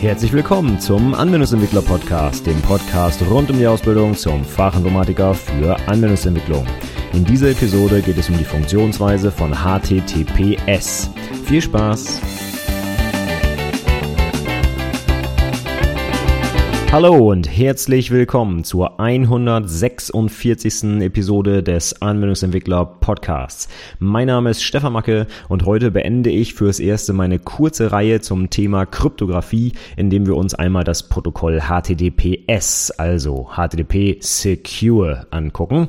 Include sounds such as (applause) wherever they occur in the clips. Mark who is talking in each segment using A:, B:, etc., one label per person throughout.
A: Herzlich willkommen zum Anwendungsentwickler Podcast, dem Podcast rund um die Ausbildung zum Fachinformatiker für Anwendungsentwicklung. In dieser Episode geht es um die Funktionsweise von HTTPS. Viel Spaß! Hallo und herzlich willkommen zur 146. Episode des Anwendungsentwickler Podcasts. Mein Name ist Stefan Macke und heute beende ich fürs erste meine kurze Reihe zum Thema Kryptographie, indem wir uns einmal das Protokoll HTTPS, also HTTP Secure, angucken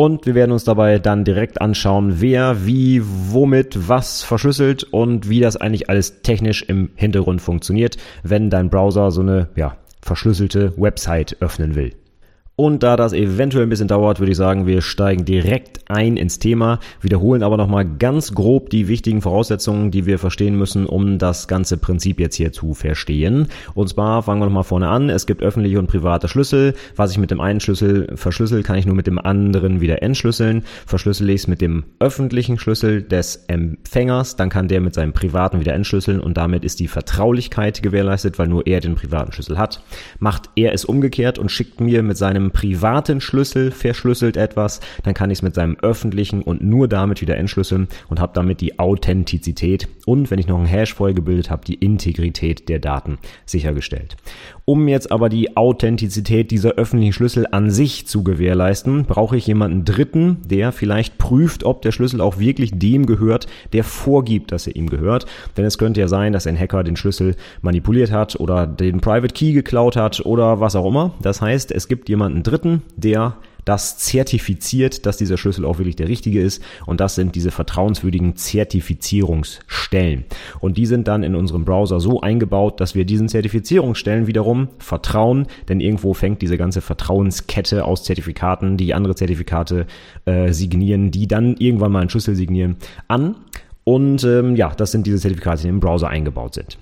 A: und wir werden uns dabei dann direkt anschauen, wer, wie, womit, was verschlüsselt und wie das eigentlich alles technisch im Hintergrund funktioniert, wenn dein Browser so eine ja, verschlüsselte Website öffnen will. Und da das eventuell ein bisschen dauert, würde ich sagen, wir steigen direkt ein ins Thema, wiederholen aber nochmal ganz grob die wichtigen Voraussetzungen, die wir verstehen müssen, um das ganze Prinzip jetzt hier zu verstehen. Und zwar fangen wir nochmal vorne an. Es gibt öffentliche und private Schlüssel. Was ich mit dem einen Schlüssel verschlüssel, kann ich nur mit dem anderen wieder entschlüsseln. Verschlüssel ich es mit dem öffentlichen Schlüssel des Empfängers, dann kann der mit seinem privaten wieder entschlüsseln und damit ist die Vertraulichkeit gewährleistet, weil nur er den privaten Schlüssel hat. Macht er es umgekehrt und schickt mir mit seinem privaten Schlüssel verschlüsselt etwas, dann kann ich es mit seinem öffentlichen und nur damit wieder entschlüsseln und habe damit die Authentizität und wenn ich noch einen Hash vorher gebildet habe, die Integrität der Daten sichergestellt. Um jetzt aber die Authentizität dieser öffentlichen Schlüssel an sich zu gewährleisten, brauche ich jemanden Dritten, der vielleicht prüft, ob der Schlüssel auch wirklich dem gehört, der vorgibt, dass er ihm gehört. Denn es könnte ja sein, dass ein Hacker den Schlüssel manipuliert hat oder den Private Key geklaut hat oder was auch immer. Das heißt, es gibt jemanden Dritten, der das zertifiziert, dass dieser Schlüssel auch wirklich der richtige ist. Und das sind diese vertrauenswürdigen Zertifizierungsstellen. Und die sind dann in unserem Browser so eingebaut, dass wir diesen Zertifizierungsstellen wiederum vertrauen, denn irgendwo fängt diese ganze Vertrauenskette aus Zertifikaten, die andere Zertifikate äh, signieren, die dann irgendwann mal einen Schlüssel signieren, an. Und ähm, ja, das sind diese Zertifikate, die im Browser eingebaut sind.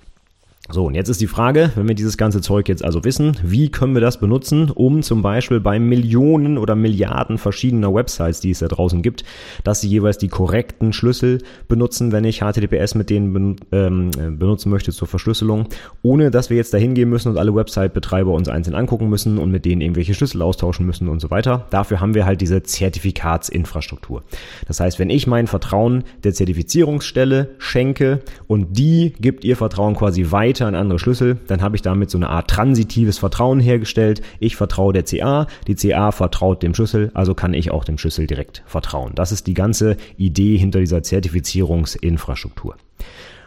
A: So, und jetzt ist die Frage, wenn wir dieses ganze Zeug jetzt also wissen, wie können wir das benutzen, um zum Beispiel bei Millionen oder Milliarden verschiedener Websites, die es da draußen gibt, dass sie jeweils die korrekten Schlüssel benutzen, wenn ich HTTPS mit denen ähm, benutzen möchte zur Verschlüsselung, ohne dass wir jetzt dahin gehen müssen und alle Website-Betreiber uns einzeln angucken müssen und mit denen irgendwelche Schlüssel austauschen müssen und so weiter. Dafür haben wir halt diese Zertifikatsinfrastruktur. Das heißt, wenn ich mein Vertrauen der Zertifizierungsstelle schenke und die gibt ihr Vertrauen quasi weiter, weiter an andere Schlüssel, dann habe ich damit so eine Art transitives Vertrauen hergestellt. Ich vertraue der CA, die CA vertraut dem Schlüssel, also kann ich auch dem Schlüssel direkt vertrauen. Das ist die ganze Idee hinter dieser Zertifizierungsinfrastruktur.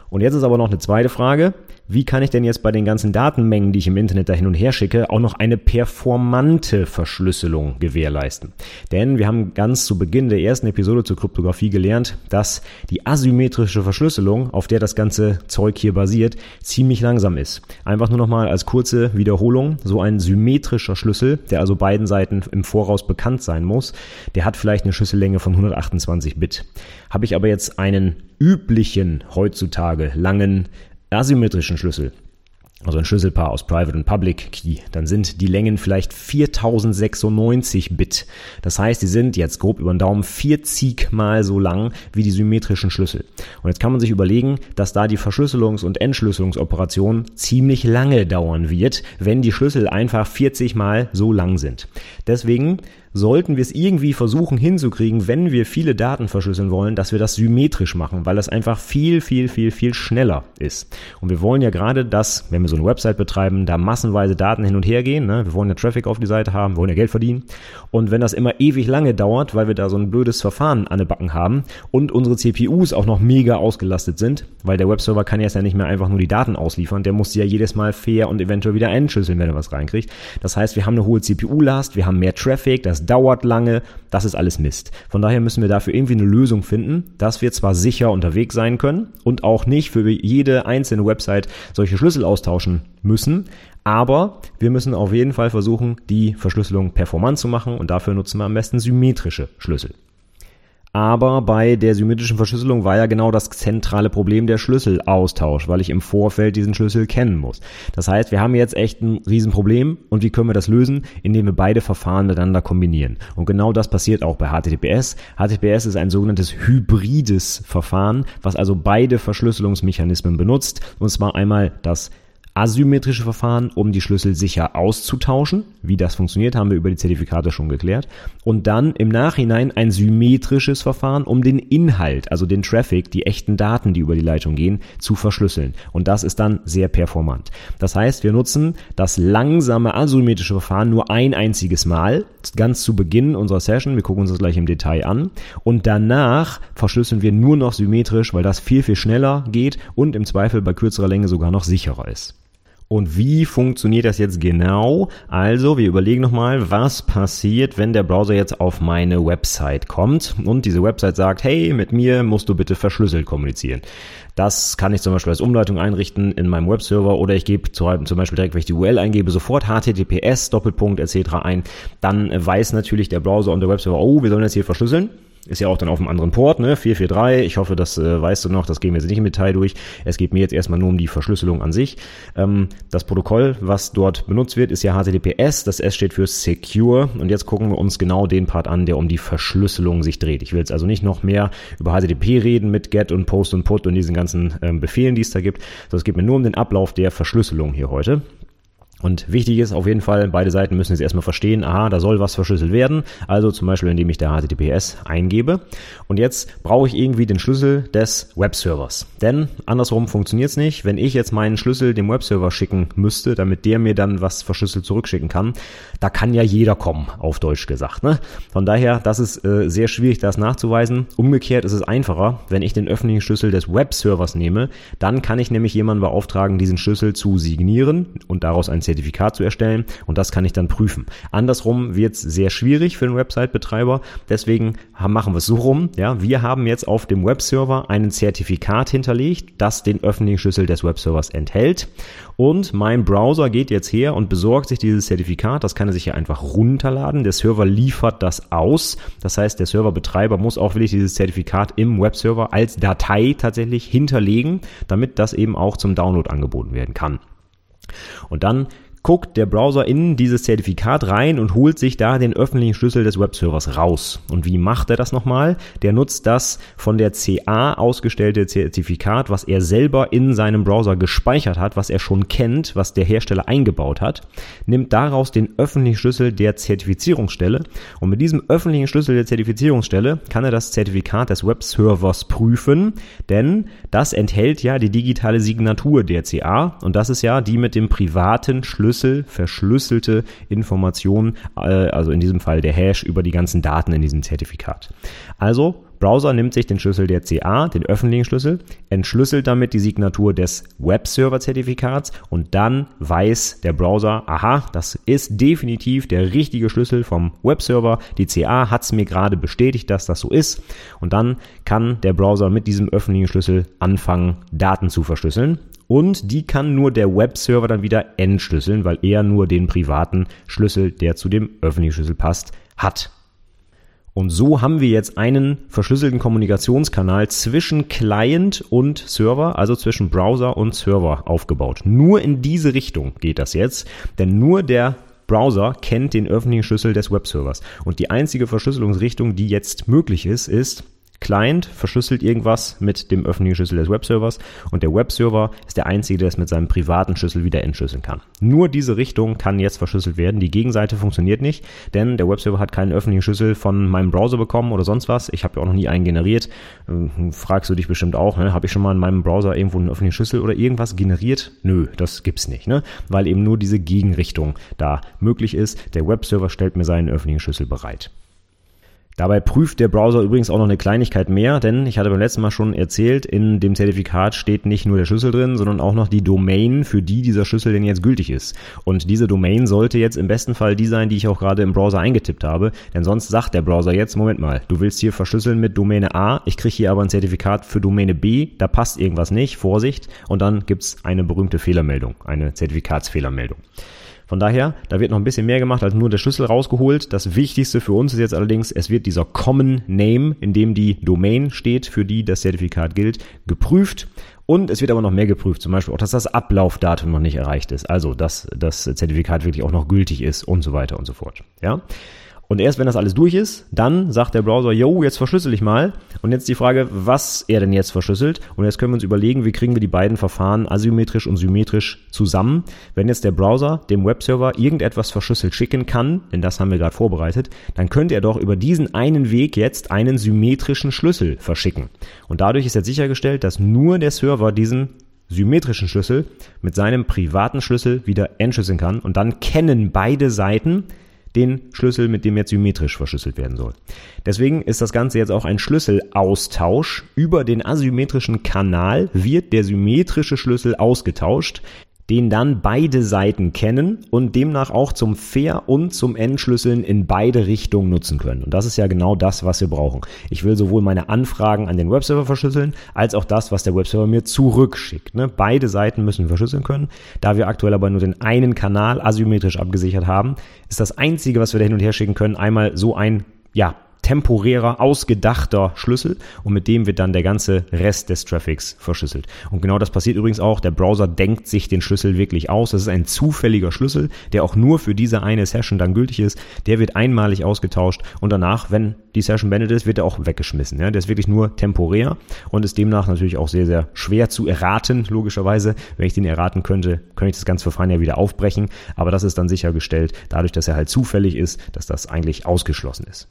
A: Und jetzt ist aber noch eine zweite Frage. Wie kann ich denn jetzt bei den ganzen Datenmengen, die ich im Internet da hin und her schicke, auch noch eine performante Verschlüsselung gewährleisten? Denn wir haben ganz zu Beginn der ersten Episode zur Kryptographie gelernt, dass die asymmetrische Verschlüsselung, auf der das ganze Zeug hier basiert, ziemlich langsam ist. Einfach nur nochmal als kurze Wiederholung. So ein symmetrischer Schlüssel, der also beiden Seiten im Voraus bekannt sein muss, der hat vielleicht eine Schlüssellänge von 128 Bit. Habe ich aber jetzt einen üblichen heutzutage langen asymmetrischen Schlüssel, also ein Schlüsselpaar aus Private und Public Key, dann sind die Längen vielleicht 4096 Bit. Das heißt, die sind jetzt grob über den Daumen 40 mal so lang wie die symmetrischen Schlüssel. Und jetzt kann man sich überlegen, dass da die Verschlüsselungs- und Entschlüsselungsoperation ziemlich lange dauern wird, wenn die Schlüssel einfach 40 mal so lang sind. Deswegen sollten wir es irgendwie versuchen hinzukriegen, wenn wir viele Daten verschlüsseln wollen, dass wir das symmetrisch machen, weil das einfach viel, viel, viel, viel schneller ist. Und wir wollen ja gerade, dass, wenn wir so eine Website betreiben, da massenweise Daten hin und her gehen. Ne? Wir wollen ja Traffic auf die Seite haben, wollen ja Geld verdienen. Und wenn das immer ewig lange dauert, weil wir da so ein blödes Verfahren an den Backen haben und unsere CPUs auch noch mega ausgelastet sind, weil der Webserver kann jetzt ja nicht mehr einfach nur die Daten ausliefern, der muss die ja jedes Mal fair und eventuell wieder entschlüsseln, wenn er was reinkriegt. Das heißt, wir haben eine hohe CPU-Last, wir haben mehr Traffic, das dauert lange, das ist alles Mist. Von daher müssen wir dafür irgendwie eine Lösung finden, dass wir zwar sicher unterwegs sein können und auch nicht für jede einzelne Website solche Schlüssel austauschen müssen, aber wir müssen auf jeden Fall versuchen, die Verschlüsselung performant zu machen und dafür nutzen wir am besten symmetrische Schlüssel. Aber bei der symmetrischen Verschlüsselung war ja genau das zentrale Problem der Schlüsselaustausch, weil ich im Vorfeld diesen Schlüssel kennen muss. Das heißt, wir haben jetzt echt ein Riesenproblem und wie können wir das lösen? Indem wir beide Verfahren miteinander kombinieren. Und genau das passiert auch bei HTTPS. HTTPS ist ein sogenanntes hybrides Verfahren, was also beide Verschlüsselungsmechanismen benutzt. Und zwar einmal das asymmetrische Verfahren, um die Schlüssel sicher auszutauschen. Wie das funktioniert, haben wir über die Zertifikate schon geklärt. Und dann im Nachhinein ein symmetrisches Verfahren, um den Inhalt, also den Traffic, die echten Daten, die über die Leitung gehen, zu verschlüsseln. Und das ist dann sehr performant. Das heißt, wir nutzen das langsame asymmetrische Verfahren nur ein einziges Mal, ganz zu Beginn unserer Session. Wir gucken uns das gleich im Detail an. Und danach verschlüsseln wir nur noch symmetrisch, weil das viel, viel schneller geht und im Zweifel bei kürzerer Länge sogar noch sicherer ist. Und wie funktioniert das jetzt genau? Also, wir überlegen nochmal, was passiert, wenn der Browser jetzt auf meine Website kommt und diese Website sagt, hey, mit mir musst du bitte verschlüsselt kommunizieren. Das kann ich zum Beispiel als Umleitung einrichten in meinem Webserver oder ich gebe zum Beispiel direkt, wenn ich die URL eingebe, sofort HTTPS, Doppelpunkt etc. ein. Dann weiß natürlich der Browser und der Webserver, oh, wir sollen jetzt hier verschlüsseln. Ist ja auch dann auf einem anderen Port, ne? 443. Ich hoffe, das äh, weißt du noch. Das gehen wir jetzt nicht im Detail durch. Es geht mir jetzt erstmal nur um die Verschlüsselung an sich. Ähm, das Protokoll, was dort benutzt wird, ist ja HTTPS. Das S steht für Secure. Und jetzt gucken wir uns genau den Part an, der um die Verschlüsselung sich dreht. Ich will jetzt also nicht noch mehr über HTTP reden mit Get und Post und Put und diesen ganzen ähm, Befehlen, die es da gibt. Sondern es geht mir nur um den Ablauf der Verschlüsselung hier heute. Und wichtig ist auf jeden Fall, beide Seiten müssen jetzt erstmal verstehen, aha, da soll was verschlüsselt werden. Also zum Beispiel, indem ich der HTTPS eingebe. Und jetzt brauche ich irgendwie den Schlüssel des Webservers. Denn andersrum funktioniert es nicht. Wenn ich jetzt meinen Schlüssel dem Webserver schicken müsste, damit der mir dann was verschlüsselt zurückschicken kann, da kann ja jeder kommen, auf Deutsch gesagt. Ne? Von daher, das ist äh, sehr schwierig, das nachzuweisen. Umgekehrt ist es einfacher, wenn ich den öffentlichen Schlüssel des Webservers nehme, dann kann ich nämlich jemanden beauftragen, diesen Schlüssel zu signieren und daraus ein Zertifikat zu erstellen und das kann ich dann prüfen. Andersrum wird es sehr schwierig für den Website-Betreiber, deswegen machen wir es so rum. Ja, wir haben jetzt auf dem Webserver ein Zertifikat hinterlegt, das den öffentlichen Schlüssel des Webservers enthält und mein Browser geht jetzt her und besorgt sich dieses Zertifikat. Das kann er sich ja einfach runterladen. Der Server liefert das aus. Das heißt, der Serverbetreiber muss auch wirklich dieses Zertifikat im Webserver als Datei tatsächlich hinterlegen, damit das eben auch zum Download angeboten werden kann. Und dann guckt der Browser in dieses Zertifikat rein und holt sich da den öffentlichen Schlüssel des Webservers raus. Und wie macht er das nochmal? Der nutzt das von der CA ausgestellte Zertifikat, was er selber in seinem Browser gespeichert hat, was er schon kennt, was der Hersteller eingebaut hat, nimmt daraus den öffentlichen Schlüssel der Zertifizierungsstelle und mit diesem öffentlichen Schlüssel der Zertifizierungsstelle kann er das Zertifikat des Webservers prüfen, denn das enthält ja die digitale Signatur der CA und das ist ja die mit dem privaten Schlüssel Schlüssel, verschlüsselte Informationen, äh, also in diesem Fall der Hash über die ganzen Daten in diesem Zertifikat. Also Browser nimmt sich den Schlüssel der CA, den öffentlichen Schlüssel, entschlüsselt damit die Signatur des Webserver-Zertifikats und dann weiß der Browser, aha, das ist definitiv der richtige Schlüssel vom Webserver. Die CA hat es mir gerade bestätigt, dass das so ist. Und dann kann der Browser mit diesem öffentlichen Schlüssel anfangen, Daten zu verschlüsseln und die kann nur der Webserver dann wieder entschlüsseln, weil er nur den privaten Schlüssel, der zu dem öffentlichen Schlüssel passt, hat. Und so haben wir jetzt einen verschlüsselten Kommunikationskanal zwischen Client und Server, also zwischen Browser und Server aufgebaut. Nur in diese Richtung geht das jetzt, denn nur der Browser kennt den öffentlichen Schlüssel des Webservers. Und die einzige Verschlüsselungsrichtung, die jetzt möglich ist, ist Client verschlüsselt irgendwas mit dem öffentlichen Schlüssel des Webservers und der Webserver ist der einzige, der es mit seinem privaten Schlüssel wieder entschlüsseln kann. Nur diese Richtung kann jetzt verschlüsselt werden. Die Gegenseite funktioniert nicht, denn der Webserver hat keinen öffentlichen Schlüssel von meinem Browser bekommen oder sonst was. Ich habe ja auch noch nie einen generiert. Ähm, fragst du dich bestimmt auch, ne? habe ich schon mal in meinem Browser irgendwo einen öffentlichen Schlüssel oder irgendwas generiert? Nö, das gibt's nicht, ne? weil eben nur diese Gegenrichtung da möglich ist. Der Webserver stellt mir seinen öffentlichen Schlüssel bereit. Dabei prüft der Browser übrigens auch noch eine Kleinigkeit mehr, denn ich hatte beim letzten Mal schon erzählt, in dem Zertifikat steht nicht nur der Schlüssel drin, sondern auch noch die Domain, für die dieser Schlüssel denn jetzt gültig ist. Und diese Domain sollte jetzt im besten Fall die sein, die ich auch gerade im Browser eingetippt habe, denn sonst sagt der Browser jetzt, Moment mal, du willst hier verschlüsseln mit Domäne A, ich kriege hier aber ein Zertifikat für Domäne B, da passt irgendwas nicht, Vorsicht, und dann gibt's eine berühmte Fehlermeldung, eine Zertifikatsfehlermeldung. Von daher, da wird noch ein bisschen mehr gemacht als nur der Schlüssel rausgeholt. Das Wichtigste für uns ist jetzt allerdings, es wird dieser Common Name, in dem die Domain steht, für die das Zertifikat gilt, geprüft. Und es wird aber noch mehr geprüft, zum Beispiel auch, dass das Ablaufdatum noch nicht erreicht ist. Also, dass das Zertifikat wirklich auch noch gültig ist und so weiter und so fort. Ja. Und erst wenn das alles durch ist, dann sagt der Browser, yo, jetzt verschlüssel ich mal. Und jetzt die Frage, was er denn jetzt verschlüsselt. Und jetzt können wir uns überlegen, wie kriegen wir die beiden Verfahren asymmetrisch und symmetrisch zusammen. Wenn jetzt der Browser dem Webserver irgendetwas verschlüsselt schicken kann, denn das haben wir gerade vorbereitet, dann könnte er doch über diesen einen Weg jetzt einen symmetrischen Schlüssel verschicken. Und dadurch ist jetzt sichergestellt, dass nur der Server diesen symmetrischen Schlüssel mit seinem privaten Schlüssel wieder entschlüsseln kann und dann kennen beide Seiten den Schlüssel, mit dem jetzt symmetrisch verschlüsselt werden soll. Deswegen ist das Ganze jetzt auch ein Schlüsselaustausch. Über den asymmetrischen Kanal wird der symmetrische Schlüssel ausgetauscht den dann beide Seiten kennen und demnach auch zum Fair- und zum Entschlüsseln in beide Richtungen nutzen können. Und das ist ja genau das, was wir brauchen. Ich will sowohl meine Anfragen an den Webserver verschlüsseln, als auch das, was der Webserver mir zurückschickt. Ne? Beide Seiten müssen verschlüsseln können. Da wir aktuell aber nur den einen Kanal asymmetrisch abgesichert haben, ist das Einzige, was wir da hin und her schicken können, einmal so ein ja, temporärer, ausgedachter Schlüssel und mit dem wird dann der ganze Rest des Traffics verschlüsselt. Und genau das passiert übrigens auch. Der Browser denkt sich den Schlüssel wirklich aus. Das ist ein zufälliger Schlüssel, der auch nur für diese eine Session dann gültig ist. Der wird einmalig ausgetauscht und danach, wenn die Session beendet ist, wird er auch weggeschmissen. Ja, der ist wirklich nur temporär und ist demnach natürlich auch sehr, sehr schwer zu erraten, logischerweise. Wenn ich den erraten könnte, könnte ich das Ganze Fun ja wieder aufbrechen. Aber das ist dann sichergestellt, dadurch, dass er halt zufällig ist, dass das eigentlich ausgeschlossen ist.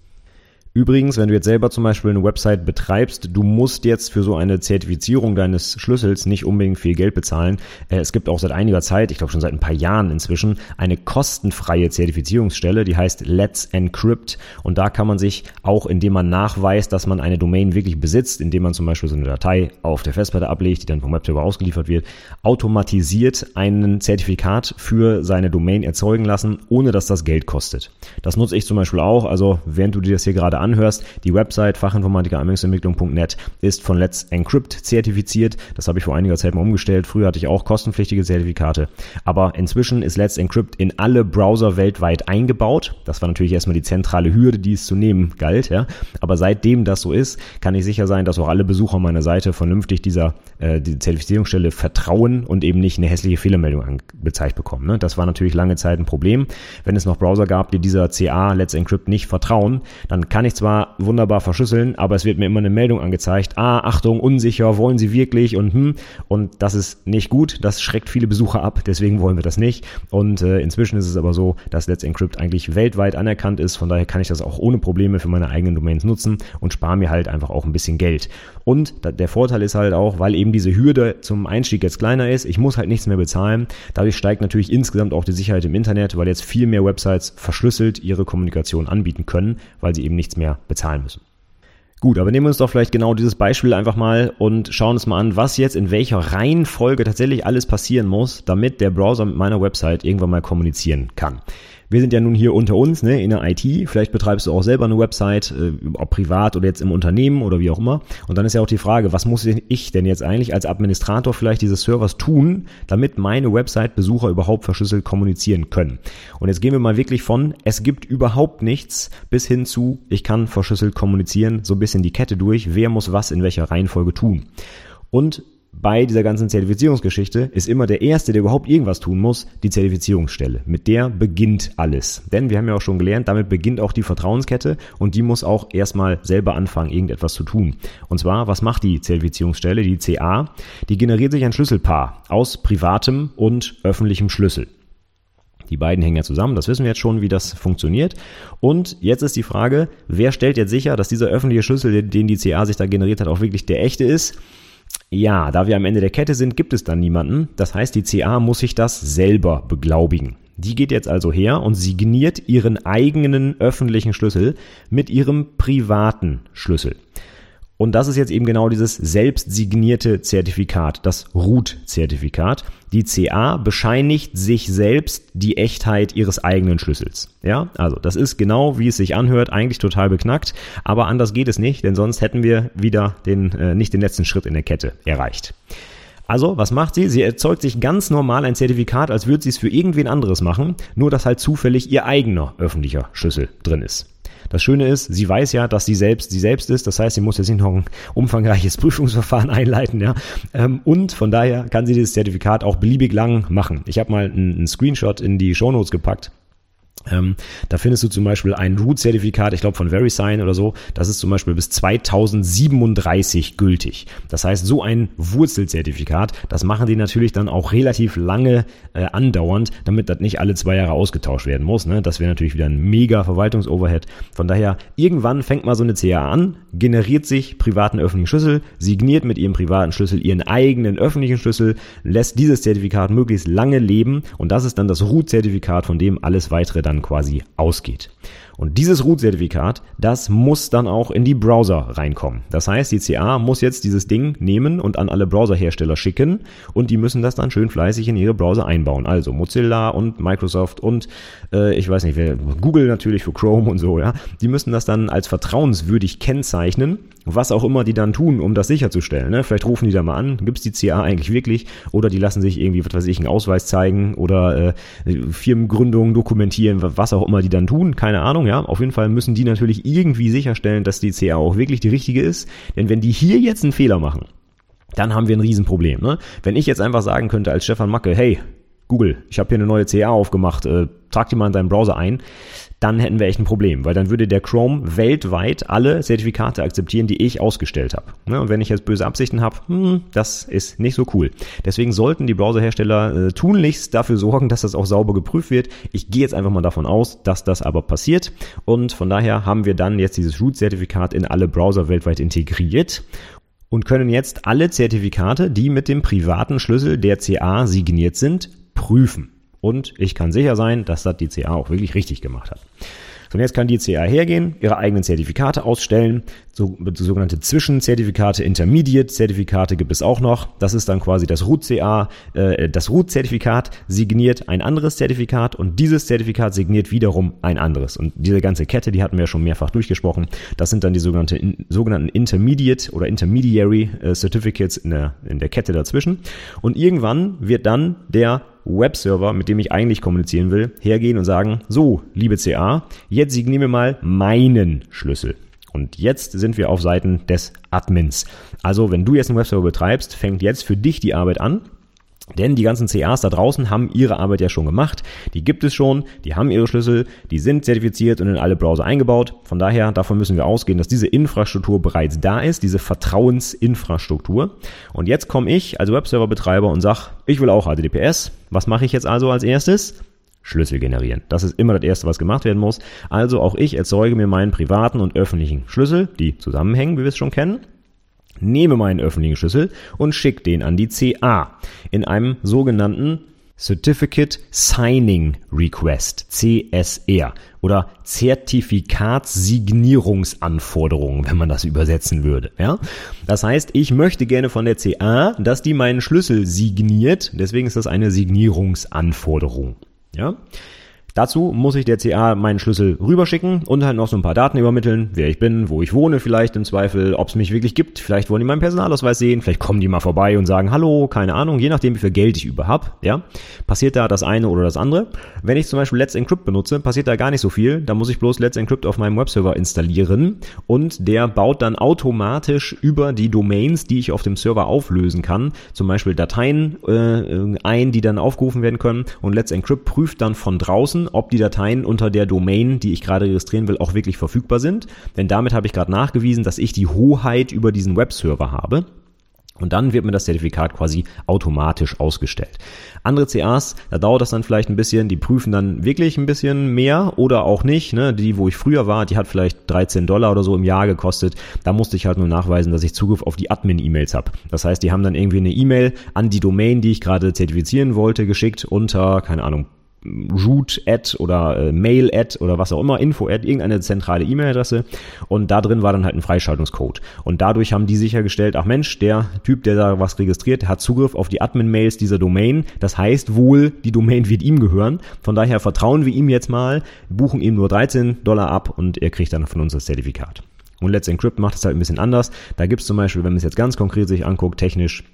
A: Übrigens, wenn du jetzt selber zum Beispiel eine Website betreibst, du musst jetzt für so eine Zertifizierung deines Schlüssels nicht unbedingt viel Geld bezahlen. Äh, es gibt auch seit einiger Zeit, ich glaube schon seit ein paar Jahren inzwischen, eine kostenfreie Zertifizierungsstelle, die heißt Let's Encrypt. Und da kann man sich auch, indem man nachweist, dass man eine Domain wirklich besitzt, indem man zum Beispiel so eine Datei auf der Festplatte ablegt, die dann vom Webserver ausgeliefert wird, automatisiert ein Zertifikat für seine Domain erzeugen lassen, ohne dass das Geld kostet. Das nutze ich zum Beispiel auch. Also während du dir das hier gerade anhörst, die Website fachinformatiker-anwendungsentwicklung.net ist von Let's Encrypt zertifiziert. Das habe ich vor einiger Zeit mal umgestellt. Früher hatte ich auch kostenpflichtige Zertifikate, aber inzwischen ist Let's Encrypt in alle Browser weltweit eingebaut. Das war natürlich erstmal die zentrale Hürde, die es zu nehmen galt, ja. Aber seitdem das so ist, kann ich sicher sein, dass auch alle Besucher meiner Seite vernünftig dieser äh, die Zertifizierungsstelle vertrauen und eben nicht eine hässliche Fehlermeldung angezeigt bekommen. Ne? Das war natürlich lange Zeit ein Problem. Wenn es noch Browser gab, die dieser CA Let's Encrypt nicht vertrauen, dann kann ich ich zwar wunderbar verschlüsseln, aber es wird mir immer eine Meldung angezeigt. Ah, Achtung, unsicher, wollen Sie wirklich und hm. Und das ist nicht gut. Das schreckt viele Besucher ab. Deswegen wollen wir das nicht. Und äh, inzwischen ist es aber so, dass Let's Encrypt eigentlich weltweit anerkannt ist. Von daher kann ich das auch ohne Probleme für meine eigenen Domains nutzen und spare mir halt einfach auch ein bisschen Geld. Und der Vorteil ist halt auch, weil eben diese Hürde zum Einstieg jetzt kleiner ist, ich muss halt nichts mehr bezahlen. Dadurch steigt natürlich insgesamt auch die Sicherheit im Internet, weil jetzt viel mehr Websites verschlüsselt ihre Kommunikation anbieten können, weil sie eben nichts mehr bezahlen müssen. Gut, aber nehmen wir uns doch vielleicht genau dieses Beispiel einfach mal und schauen uns mal an, was jetzt in welcher Reihenfolge tatsächlich alles passieren muss, damit der Browser mit meiner Website irgendwann mal kommunizieren kann wir sind ja nun hier unter uns, ne, in der IT. Vielleicht betreibst du auch selber eine Website, äh, ob privat oder jetzt im Unternehmen oder wie auch immer. Und dann ist ja auch die Frage, was muss ich denn jetzt eigentlich als Administrator vielleicht dieses Servers tun, damit meine Website-Besucher überhaupt verschlüsselt kommunizieren können? Und jetzt gehen wir mal wirklich von, es gibt überhaupt nichts bis hin zu, ich kann verschlüsselt kommunizieren, so ein bisschen die Kette durch, wer muss was in welcher Reihenfolge tun. Und bei dieser ganzen Zertifizierungsgeschichte ist immer der Erste, der überhaupt irgendwas tun muss, die Zertifizierungsstelle. Mit der beginnt alles. Denn wir haben ja auch schon gelernt, damit beginnt auch die Vertrauenskette und die muss auch erstmal selber anfangen, irgendetwas zu tun. Und zwar, was macht die Zertifizierungsstelle, die CA? Die generiert sich ein Schlüsselpaar aus privatem und öffentlichem Schlüssel. Die beiden hängen ja zusammen, das wissen wir jetzt schon, wie das funktioniert. Und jetzt ist die Frage, wer stellt jetzt sicher, dass dieser öffentliche Schlüssel, den die CA sich da generiert hat, auch wirklich der echte ist? Ja, da wir am Ende der Kette sind, gibt es dann niemanden. Das heißt, die CA muss sich das selber beglaubigen. Die geht jetzt also her und signiert ihren eigenen öffentlichen Schlüssel mit ihrem privaten Schlüssel. Und das ist jetzt eben genau dieses selbst signierte Zertifikat, das Root-Zertifikat. Die CA bescheinigt sich selbst die Echtheit ihres eigenen Schlüssels. Ja, also das ist genau, wie es sich anhört, eigentlich total beknackt, aber anders geht es nicht, denn sonst hätten wir wieder den, äh, nicht den letzten Schritt in der Kette erreicht. Also, was macht sie? Sie erzeugt sich ganz normal ein Zertifikat, als würde sie es für irgendwen anderes machen, nur dass halt zufällig ihr eigener öffentlicher Schlüssel drin ist. Das Schöne ist, sie weiß ja, dass sie selbst sie selbst ist. Das heißt, sie muss jetzt nicht noch ein umfangreiches (laughs) Prüfungsverfahren einleiten, ja. Ähm, und von daher kann sie dieses Zertifikat auch beliebig lang machen. Ich habe mal einen Screenshot in die Shownotes gepackt Ähm, da findest du zum Beispiel ein Root-Zertifikat, ich glaube von VeriSign oder so, das ist zum Beispiel bis 2037 gültig. Das heißt, so ein Wurzelzertifikat, das machen die natürlich dann auch relativ lange äh, andauernd, damit das nicht alle zwei Jahre ausgetauscht werden muss. Ne? Das wäre natürlich wieder ein mega Verwaltungsoverhead. Von daher, irgendwann fängt mal so eine CA an, generiert sich privaten öffentlichen Schlüssel, signiert mit ihrem privaten Schlüssel ihren eigenen öffentlichen Schlüssel, lässt dieses Zertifikat möglichst lange leben und das ist dann das Root-Zertifikat, von dem alles weitere dann quasi ausgeht. Und dieses Root-Zertifikat, das muss dann auch in die Browser reinkommen. Das heißt, die CA muss jetzt dieses Ding nehmen und an alle Browserhersteller schicken und die müssen das dann schön fleißig in ihre Browser einbauen. Also Mozilla und Microsoft und äh, ich weiß nicht, wer, Google natürlich für Chrome und so, ja. Die müssen das dann als vertrauenswürdig kennzeichnen was auch immer die dann tun, um das sicherzustellen. Ne? Vielleicht rufen die da mal an, gibt es die CA eigentlich wirklich? Oder die lassen sich irgendwie, was weiß ich, einen Ausweis zeigen oder äh, Firmengründungen dokumentieren, was auch immer die dann tun, keine Ahnung, ja. Auf jeden Fall müssen die natürlich irgendwie sicherstellen, dass die CA auch wirklich die richtige ist. Denn wenn die hier jetzt einen Fehler machen, dann haben wir ein Riesenproblem. Ne? Wenn ich jetzt einfach sagen könnte als Stefan Macke, hey, Google, ich habe hier eine neue CA aufgemacht, äh, trag die mal in deinen Browser ein, dann hätten wir echt ein Problem, weil dann würde der Chrome weltweit alle Zertifikate akzeptieren, die ich ausgestellt habe. Ne, und wenn ich jetzt böse Absichten habe, hm, das ist nicht so cool. Deswegen sollten die Browserhersteller äh, tunlichst dafür sorgen, dass das auch sauber geprüft wird. Ich gehe jetzt einfach mal davon aus, dass das aber passiert. Und von daher haben wir dann jetzt dieses Root-Zertifikat in alle Browser weltweit integriert und können jetzt alle Zertifikate, die mit dem privaten Schlüssel der CA signiert sind, prüfen. Und ich kann sicher sein, dass das die CA auch wirklich richtig gemacht hat. So, und jetzt kann die CA hergehen, ihre eigenen Zertifikate ausstellen, so, sogenannte Zwischenzertifikate, Intermediate-Zertifikate gibt es auch noch. Das ist dann quasi das Root-CA, äh, das Root-Zertifikat signiert ein anderes Zertifikat und dieses Zertifikat signiert wiederum ein anderes. Und diese ganze Kette, die hatten wir ja schon mehrfach durchgesprochen, das sind dann die sogenannte, in, sogenannten Intermediate oder Intermediary äh, Certificates in der, in der Kette dazwischen. Und irgendwann wird dann der Webserver, mit dem ich eigentlich kommunizieren will, hergehen und sagen, so, liebe CA, jetzt signieren wir mal meinen Schlüssel. Und jetzt sind wir auf Seiten des Admins. Also, wenn du jetzt einen Webserver betreibst, fängt jetzt für dich die Arbeit an. Denn die ganzen CAs da draußen haben ihre Arbeit ja schon gemacht. Die gibt es schon, die haben ihre Schlüssel, die sind zertifiziert und in alle Browser eingebaut. Von daher, davon müssen wir ausgehen, dass diese Infrastruktur bereits da ist, diese Vertrauensinfrastruktur. Und jetzt komme ich als Webserverbetreiber und sage, ich will auch HTTPS. Was mache ich jetzt also als erstes? Schlüssel generieren. Das ist immer das Erste, was gemacht werden muss. Also auch ich erzeuge mir meinen privaten und öffentlichen Schlüssel, die zusammenhängen, wie wir es schon kennen nehme meinen öffentlichen Schlüssel und schicke den an die CA in einem sogenannten Certificate Signing Request, CSR oder Zertifikatssignierungsanforderungen, wenn man das übersetzen würde. Ja? Das heißt, ich möchte gerne von der CA, dass die meinen Schlüssel signiert, deswegen ist das eine Signierungsanforderung. Ja? Dazu muss ich der CA meinen Schlüssel rüberschicken und halt noch so ein paar Daten übermitteln, wer ich bin, wo ich wohne vielleicht im Zweifel, ob es mich wirklich gibt. Vielleicht wollen die meinen Personalausweis sehen, vielleicht kommen die mal vorbei und sagen Hallo, keine Ahnung, je nachdem wie viel Geld ich über hab, ja, passiert da das eine oder das andere. Wenn ich zum Beispiel Let's Encrypt benutze, passiert da gar nicht so viel. Da muss ich bloß Let's Encrypt auf meinem Webserver installieren und der baut dann automatisch über die Domains, die ich auf dem Server auflösen kann, zum Beispiel Dateien äh, ein, die dann aufgerufen werden können und Let's Encrypt prüft dann von draußen prüfen, ob die Dateien unter der Domain, die ich gerade registrieren will, auch wirklich verfügbar sind. Denn damit habe ich gerade nachgewiesen, dass ich die Hoheit über diesen Webserver habe. Und dann wird mir das Zertifikat quasi automatisch ausgestellt. Andere CAs, da dauert das dann vielleicht ein bisschen, die prüfen dann wirklich ein bisschen mehr oder auch nicht. Ne? Die, wo ich früher war, die hat vielleicht 13 Dollar oder so im Jahr gekostet. Da musste ich halt nur nachweisen, dass ich Zugriff auf die Admin-E-Mails habe. Das heißt, die haben dann irgendwie eine E-Mail an die Domain, die ich gerade zertifizieren wollte, geschickt unter, keine Ahnung, Root-Ad oder äh, Mail-Ad oder was auch immer, Info-Ad, irgendeine zentrale E-Mail-Adresse und da drin war dann halt ein Freischaltungscode. Und dadurch haben die sichergestellt, ach Mensch, der Typ, der da was registriert, hat Zugriff auf die Admin-Mails dieser Domain. Das heißt wohl, die Domain wird ihm gehören. Von daher vertrauen wir ihm jetzt mal, buchen ihm nur 13 Dollar ab und er kriegt dann von uns das Zertifikat. Und Let's Encrypt macht es halt ein bisschen anders. Da gibt es zum Beispiel, wenn man es jetzt ganz konkret sich anguckt, technisch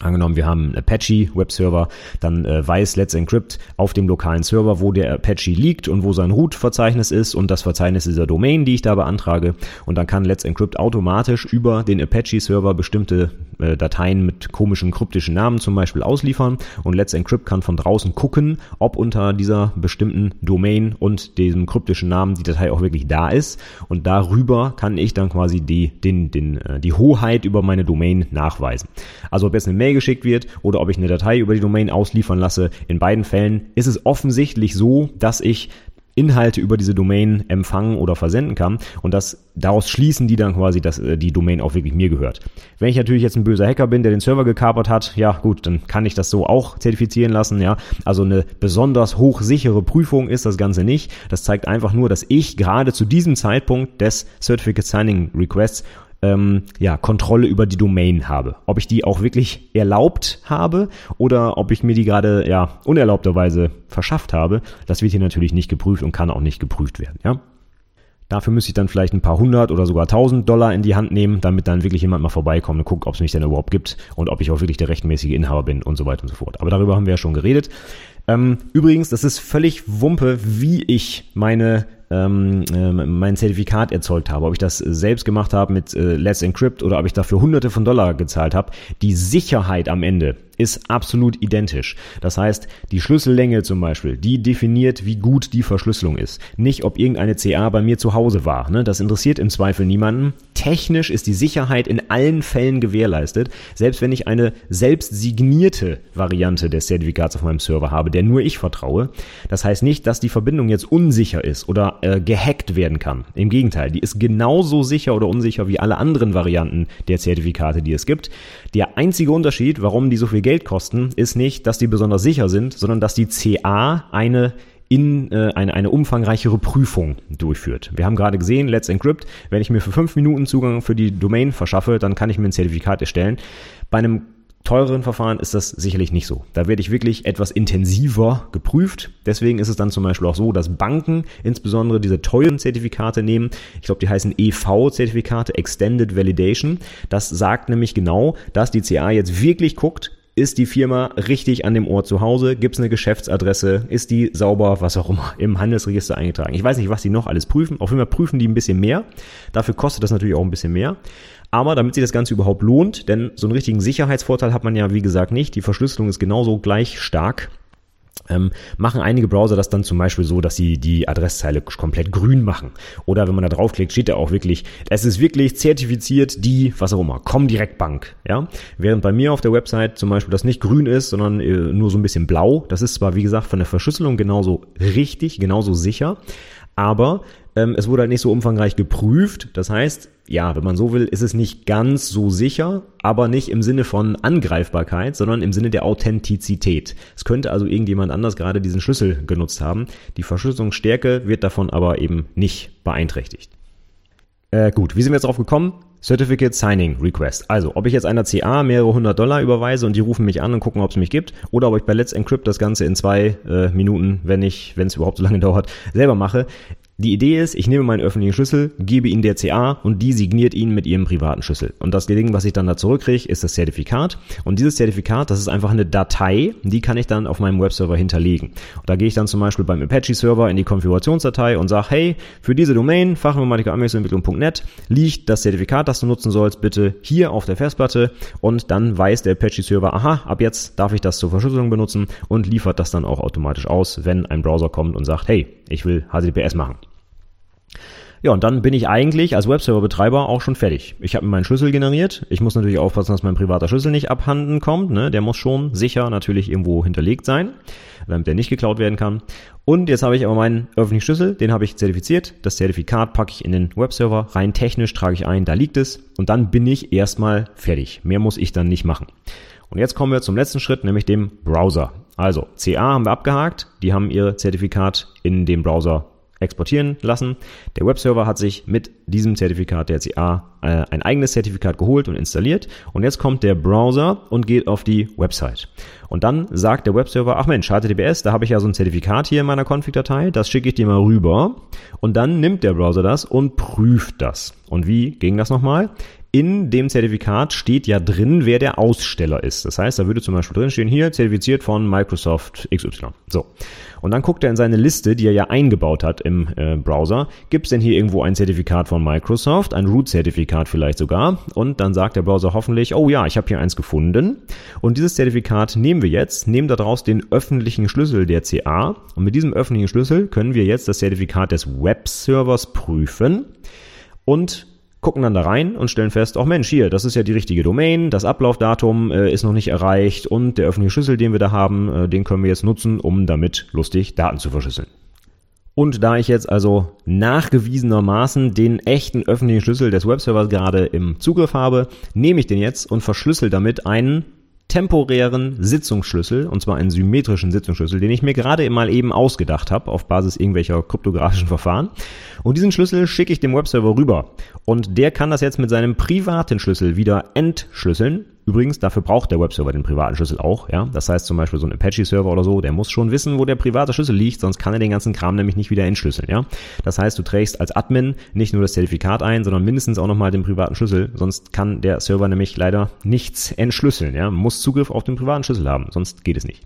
A: Angenommen, wir haben einen Apache Webserver, dann äh, weiß Let's Encrypt auf dem lokalen Server, wo der Apache liegt und wo sein Root-Verzeichnis ist und das Verzeichnis dieser Domain, die ich da beantrage. Und dann kann Let's Encrypt automatisch über den Apache-Server bestimmte äh, Dateien mit komischen kryptischen Namen zum Beispiel ausliefern. Und Let's Encrypt kann von draußen gucken, ob unter dieser bestimmten Domain und diesem kryptischen Namen die Datei auch wirklich da ist. Und darüber kann ich dann quasi die, den, den, äh, die Hoheit über meine Domain nachweisen. Also ob jetzt eine Mail geschickt wird oder ob ich eine Datei über die Domain ausliefern lasse. In beiden Fällen ist es offensichtlich so, dass ich Inhalte über diese Domain empfangen oder versenden kann und das daraus schließen die dann quasi, dass äh, die Domain auch wirklich mir gehört. Wenn ich natürlich jetzt ein böser Hacker bin, der den Server gekapert hat, ja gut, dann kann ich das so auch zertifizieren lassen, ja. Also eine besonders hochsichere Prüfung ist das Ganze nicht. Das zeigt einfach nur, dass ich gerade zu diesem Zeitpunkt des Certificate Signing Requests ähm, ja, Kontrolle über die Domain habe. Ob ich die auch wirklich erlaubt habe oder ob ich mir die gerade ja unerlaubterweise verschafft habe, das wird hier natürlich nicht geprüft und kann auch nicht geprüft werden. Ja. Dafür müsste ich dann vielleicht ein paar hundert oder sogar tausend Dollar in die Hand nehmen, damit dann wirklich jemand mal vorbeikommt und guckt, ob es mich denn überhaupt gibt und ob ich auch wirklich der rechtmäßige Inhaber bin und so weiter und so fort. Aber darüber haben wir ja schon geredet. Ähm, übrigens, das ist völlig Wumpe, wie ich meine ähm, äh, mein Zertifikat erzeugt habe, ob ich das selbst gemacht habe mit äh, Let's Encrypt oder ob ich dafür hunderte von Dollar gezahlt habe, die Sicherheit am Ende ist absolut identisch. Das heißt, die Schlüssellänge zum Beispiel, die definiert, wie gut die Verschlüsselung ist. Nicht, ob irgendeine CA bei mir zu Hause war. Ne? Das interessiert im Zweifel niemanden. Technisch ist die Sicherheit in allen Fällen gewährleistet. Selbst wenn ich eine selbst signierte Variante des Zertifikats auf meinem Server habe, der nur ich vertraue. Das heißt nicht, dass die Verbindung jetzt unsicher ist oder äh, gehackt werden kann. Im Gegenteil, die ist genauso sicher oder unsicher wie alle anderen Varianten der Zertifikate, die es gibt. Der einzige Unterschied, warum die so viel Geld kosten, ist nicht, dass die besonders sicher sind, sondern dass die CA eine in äh, eine, eine umfangreichere Prüfung durchführt. Wir haben gerade gesehen, Let's Encrypt, wenn ich mir für fünf Minuten Zugang für die Domain verschaffe, dann kann ich mir ein Zertifikat erstellen. Bei einem teureren Verfahren ist das sicherlich nicht so. Da werde ich wirklich etwas intensiver geprüft. Deswegen ist es dann zum Beispiel auch so, dass Banken insbesondere diese teuren Zertifikate nehmen. Ich glaube, die heißen EV-Zertifikate, Extended Validation. Das sagt nämlich genau, dass die CA jetzt wirklich guckt, ist die Firma richtig an dem Ort zu Hause? Gibt es eine Geschäftsadresse? Ist die sauber, was auch immer, im Handelsregister eingetragen? Ich weiß nicht, was die noch alles prüfen. Auf jeden Fall prüfen die ein bisschen mehr. Dafür kostet das natürlich auch ein bisschen mehr. Aber damit sich das Ganze überhaupt lohnt, denn so einen richtigen Sicherheitsvorteil hat man ja, wie gesagt, nicht. Die Verschlüsselung ist genauso gleich stark ähm, machen einige Browser das dann zum Beispiel so, dass sie die Adresszeile komplett grün machen. Oder wenn man da draufklickt, steht da auch wirklich, es ist wirklich zertifiziert die, was auch immer, Comdirect Bank. Ja? Während bei mir auf der Website zum Beispiel das nicht grün ist, sondern äh, nur so ein bisschen blau. Das ist zwar, wie gesagt, von der Verschlüsselung genauso richtig, genauso sicher, aber ähm, es wurde halt nicht so umfangreich geprüft. Das heißt, ja, wenn man so will, ist es nicht ganz so sicher, aber nicht im Sinne von Angreifbarkeit, sondern im Sinne der Authentizität. Es könnte also irgendjemand anders gerade diesen Schlüssel genutzt haben. Die Verschlüsselungsstärke wird davon aber eben nicht beeinträchtigt. Äh, gut, wie sind wir jetzt drauf gekommen? Certificate Signing Request. Also, ob ich jetzt einer CA mehrere hundert Dollar überweise und die rufen mich an und gucken, ob es mich gibt, oder ob ich bei Let's Encrypt das Ganze in zwei äh, Minuten, wenn ich, wenn es überhaupt so lange (laughs) dauert, selber mache, die Idee ist, ich nehme meinen öffentlichen Schlüssel, gebe ihn der CA und die signiert ihn mit ihrem privaten Schlüssel. Und das Ding, was ich dann da zurückkriege, ist das Zertifikat. Und dieses Zertifikat, das ist einfach eine Datei, die kann ich dann auf meinem Webserver hinterlegen. Und da gehe ich dann zum Beispiel beim Apache-Server in die Konfigurationsdatei und sage, hey, für diese Domain, Fachinformatiker-Anwendungsentwicklung.net, liegt das Zertifikat, das du nutzen sollst, bitte hier auf der Festplatte. Und dann weiß der Apache-Server, aha, ab jetzt darf ich das zur Verschlüsselung benutzen und liefert das dann auch automatisch aus, wenn ein Browser kommt und sagt, hey, ich will HTTPS machen. Ja, und dann bin ich eigentlich als Webserver-Betreiber auch schon fertig. Ich habe mir meinen Schlüssel generiert. Ich muss natürlich aufpassen, dass mein privater Schlüssel nicht abhanden kommt. Ne? Der muss schon sicher natürlich irgendwo hinterlegt sein, damit der nicht geklaut werden kann. Und jetzt habe ich aber meinen öffentlichen Schlüssel, den habe ich zertifiziert. Das Zertifikat packe ich in den Webserver. Rein technisch trage ich ein, da liegt es. Und dann bin ich erstmal fertig. Mehr muss ich dann nicht machen. Und jetzt kommen wir zum letzten Schritt, nämlich dem Browser. Also, CA haben wir abgehakt. Die haben ihr Zertifikat in dem Browser exportieren lassen. Der Webserver hat sich mit diesem Zertifikat der CA äh, ein eigenes Zertifikat geholt und installiert. Und jetzt kommt der Browser und geht auf die Website. Und dann sagt der Webserver, ach Mensch, HTTPS, da habe ich ja so ein Zertifikat hier in meiner Config-Datei, das schicke ich dir mal rüber. Und dann nimmt der Browser das und prüft das. Und wie ging das nochmal? In dem Zertifikat steht ja drin, wer der Aussteller ist. Das heißt, da würde zum Beispiel drin stehen, hier zertifiziert von Microsoft XY. So. Und dann guckt er in seine Liste, die er ja eingebaut hat im äh, Browser. Gibt es denn hier irgendwo ein Zertifikat von Microsoft, ein Root-Zertifikat vielleicht sogar? Und dann sagt der Browser hoffentlich, oh ja, ich habe hier eins gefunden. Und dieses Zertifikat nehmen wir jetzt, nehmen daraus den öffentlichen Schlüssel der CA. Und mit diesem öffentlichen Schlüssel können wir jetzt das Zertifikat des Webservers prüfen und gucken dann da rein und stellen fest, ach Mensch, hier, das ist ja die richtige Domain, das Ablaufdatum äh, ist noch nicht erreicht und der öffentliche Schlüssel, den wir da haben, äh, den können wir jetzt nutzen, um damit lustig Daten zu verschlüsseln. Und da ich jetzt also nachgewiesenermaßen den echten öffentlichen Schlüssel des Webservers gerade im Zugriff habe, nehme ich den jetzt und verschlüssel damit einen temporären Sitzungsschlüssel, und zwar einen symmetrischen Sitzungsschlüssel, den ich mir gerade mal eben ausgedacht habe auf Basis irgendwelcher kryptografischen Verfahren. Und diesen Schlüssel schicke ich dem Webserver rüber. Und der kann das jetzt mit seinem privaten Schlüssel wieder entschlüsseln Übrigens, dafür braucht der Webserver den privaten Schlüssel auch, ja. Das heißt zum Beispiel so ein Apache-Server oder so, der muss schon wissen, wo der private Schlüssel liegt, sonst kann er den ganzen Kram nämlich nicht wieder entschlüsseln, ja. Das heißt, du trägst als Admin nicht nur das Zertifikat ein, sondern mindestens auch nochmal den privaten Schlüssel, sonst kann der Server nämlich leider nichts entschlüsseln, ja. Muss Zugriff auf den privaten Schlüssel haben, sonst geht es nicht.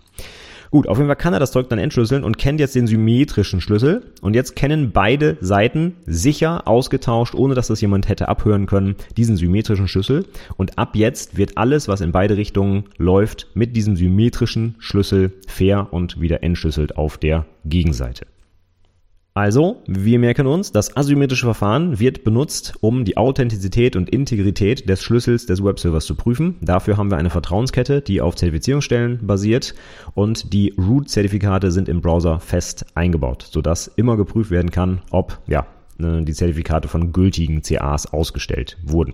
A: Gut, auf jeden Fall kann er das Zeug dann entschlüsseln und kennt jetzt den symmetrischen Schlüssel. Und jetzt kennen beide Seiten sicher ausgetauscht, ohne dass das jemand hätte abhören können, diesen symmetrischen Schlüssel. Und ab jetzt wird alles, was in beide Richtungen läuft, mit diesem symmetrischen Schlüssel fair und wieder entschlüsselt auf der Gegenseite. Also, wir merken uns, das asymmetrische Verfahren wird benutzt, um die Authentizität und Integrität des Schlüssels des Webservers zu prüfen. Dafür haben wir eine Vertrauenskette, die auf Zertifizierungsstellen basiert und die Root-Zertifikate sind im Browser fest eingebaut, sodass immer geprüft werden kann, ob ja, ne, die Zertifikate von gültigen CAs ausgestellt wurden.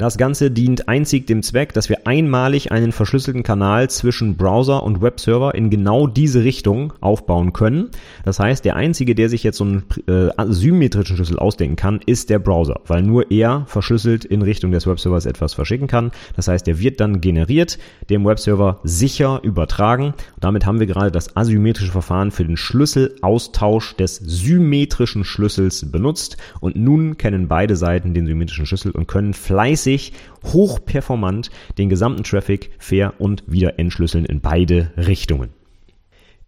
A: Das Ganze dient einzig dem Zweck, dass wir einmalig einen verschlüsselten Kanal zwischen Browser und Webserver in genau diese Richtung aufbauen können. Das heißt, der einzige, der sich jetzt so einen äh, symmetrischen Schlüssel ausdenken kann, ist der Browser, weil nur er verschlüsselt in Richtung des Webservers etwas verschicken kann. Das heißt, der wird dann generiert, dem Webserver sicher übertragen. Und damit haben wir gerade das asymmetrische Verfahren für den Schlüsselaustausch des symmetrischen Schlüssels benutzt. Und nun kennen beide Seiten den symmetrischen Schlüssel und können fleißig sich hochperformant den gesamten Traffic fair und wieder entschlüsseln in beide Richtungen.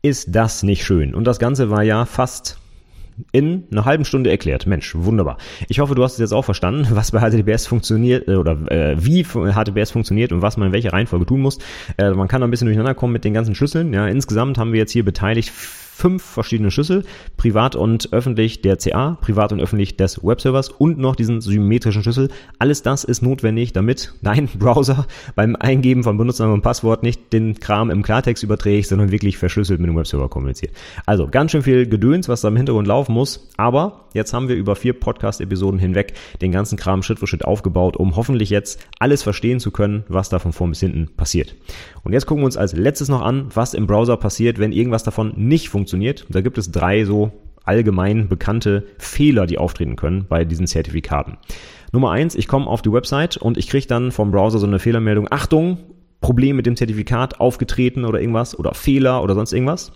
A: Ist das nicht schön? Und das Ganze war ja fast in einer halben Stunde erklärt. Mensch, wunderbar. Ich hoffe, du hast es jetzt auch verstanden, was bei HTTPS funktioniert äh, oder äh, wie HTTPS funktioniert und was man in welcher Reihenfolge tun muss. Äh, man kann da ein bisschen durcheinander kommen mit den ganzen Schlüsseln. Ja, insgesamt haben wir jetzt hier beteiligt fünf verschiedene Schlüssel, privat und öffentlich der CA, privat und öffentlich des Webservers und noch diesen symmetrischen Schlüssel. Alles das ist notwendig, damit (laughs) dein Browser beim Eingeben von Benutzernamen und Passwort nicht den Kram im Klartext überträgt, sondern wirklich verschlüsselt mit dem Webserver kommuniziert. Also ganz schön viel Gedöns, was da im Hintergrund laufen muss, aber jetzt haben wir über vier Podcast-Episoden hinweg den ganzen Kram Schritt für Schritt aufgebaut, um hoffentlich jetzt alles verstehen zu können, was da von vorn bis hinten passiert. Und jetzt gucken wir uns als letztes noch an, was im Browser passiert, wenn irgendwas davon nicht funktioniert. Da gibt es drei so allgemein bekannte Fehler, die auftreten können bei diesen Zertifikaten. Nummer eins, ich komme auf die Website und ich kriege dann vom Browser so eine Fehlermeldung, Achtung, Problem mit dem Zertifikat aufgetreten oder irgendwas oder Fehler oder sonst irgendwas.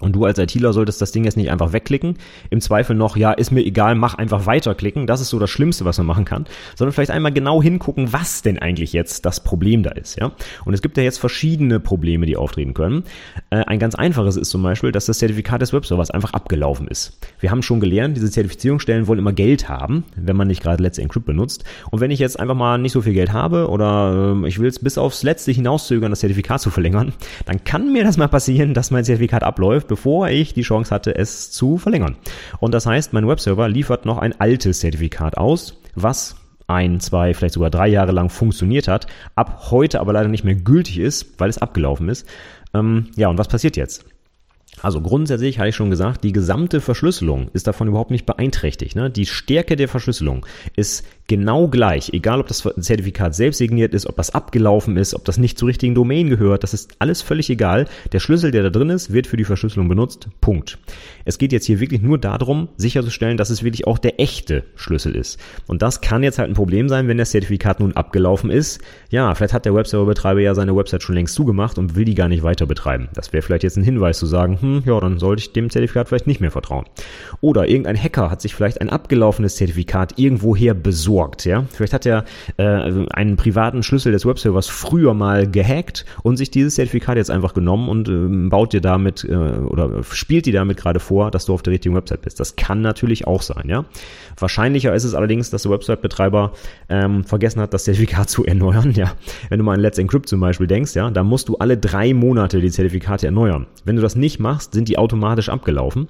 A: Und du als ITler solltest das Ding jetzt nicht einfach wegklicken. Im Zweifel noch, ja, ist mir egal, mach einfach weiterklicken. Das ist so das Schlimmste, was man machen kann. Sondern vielleicht einmal genau hingucken, was denn eigentlich jetzt das Problem da ist, ja. Und es gibt ja jetzt verschiedene Probleme, die auftreten können. Äh, ein ganz einfaches ist zum Beispiel, dass das Zertifikat des Webservers einfach abgelaufen ist. Wir haben schon gelernt, diese Zertifizierungsstellen wollen immer Geld haben, wenn man nicht gerade Let's Encrypt benutzt. Und wenn ich jetzt einfach mal nicht so viel Geld habe oder äh, ich will es bis aufs Letzte hinauszögern, das Zertifikat zu verlängern, dann kann mir das mal passieren, dass mein Zertifikat abläuft bevor ich die Chance hatte, es zu verlängern. Und das heißt, mein Webserver liefert noch ein altes Zertifikat aus, was ein, zwei, vielleicht sogar drei Jahre lang funktioniert hat, ab heute aber leider nicht mehr gültig ist, weil es abgelaufen ist. Ähm, ja, und was passiert jetzt? Also grundsätzlich hatte ich schon gesagt, die gesamte Verschlüsselung ist davon überhaupt nicht beeinträchtigt. Ne? Die Stärke der Verschlüsselung ist genau gleich, egal ob das Zertifikat selbst signiert ist, ob das abgelaufen ist, ob das nicht zur richtigen Domain gehört, das ist alles völlig egal. Der Schlüssel, der da drin ist, wird für die Verschlüsselung benutzt. Punkt. Es geht jetzt hier wirklich nur darum, sicherzustellen, dass es wirklich auch der echte Schlüssel ist. Und das kann jetzt halt ein Problem sein, wenn das Zertifikat nun abgelaufen ist. Ja, vielleicht hat der Webserverbetreiber ja seine Website schon längst zugemacht und will die gar nicht weiter betreiben. Das wäre vielleicht jetzt ein Hinweis zu sagen, hm, ja, dann sollte ich dem Zertifikat vielleicht nicht mehr vertrauen. Oder irgendein Hacker hat sich vielleicht ein abgelaufenes Zertifikat irgendwoher besorgt, ja. Vielleicht hat er äh, einen privaten Schlüssel des Webservers früher mal gehackt und sich dieses Zertifikat jetzt einfach genommen und äh, baut dir damit äh, oder spielt dir damit gerade vor, dass du auf der richtigen Website bist. Das kann natürlich auch sein, ja. Wahrscheinlicher ist es allerdings, dass der Website-Betreiber ähm, vergessen hat, das Zertifikat (laughs) zu erneuern, ja. Wenn du mal an Let's Encrypt zum Beispiel denkst, ja, da musst du alle drei Monate die Zertifikate erneuern. Wenn du das nicht machst, sind die automatisch abgelaufen.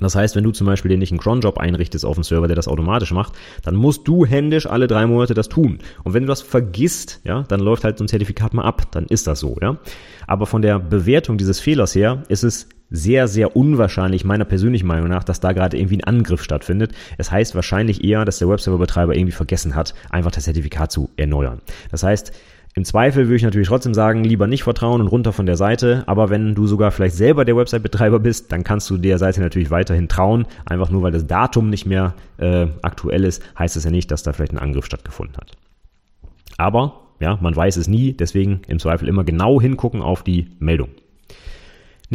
A: Das heißt, wenn du zum Beispiel dir nicht einen Cronjob einrichtest auf dem Server, der das automatisch macht, dann musst du händisch alle drei Monate das tun. Und wenn du das vergisst, ja, dann läuft halt so ein Zertifikat mal ab. Dann ist das so, ja. Aber von der Bewertung dieses Fehlers her ist es sehr, sehr unwahrscheinlich, meiner persönlichen Meinung nach, dass da gerade irgendwie ein Angriff stattfindet. Es heißt wahrscheinlich eher, dass der Webserverbetreiber irgendwie vergessen hat, einfach das Zertifikat zu erneuern. Das heißt, im Zweifel würde ich natürlich trotzdem sagen, lieber nicht vertrauen und runter von der Seite. Aber wenn du sogar vielleicht selber der Website-Betreiber bist, dann kannst du der Seite natürlich weiterhin trauen. Einfach nur, weil das Datum nicht mehr äh, aktuell ist, heißt es ja nicht, dass da vielleicht ein Angriff stattgefunden hat. Aber, ja, man weiß es nie. Deswegen im Zweifel immer genau hingucken auf die Meldung.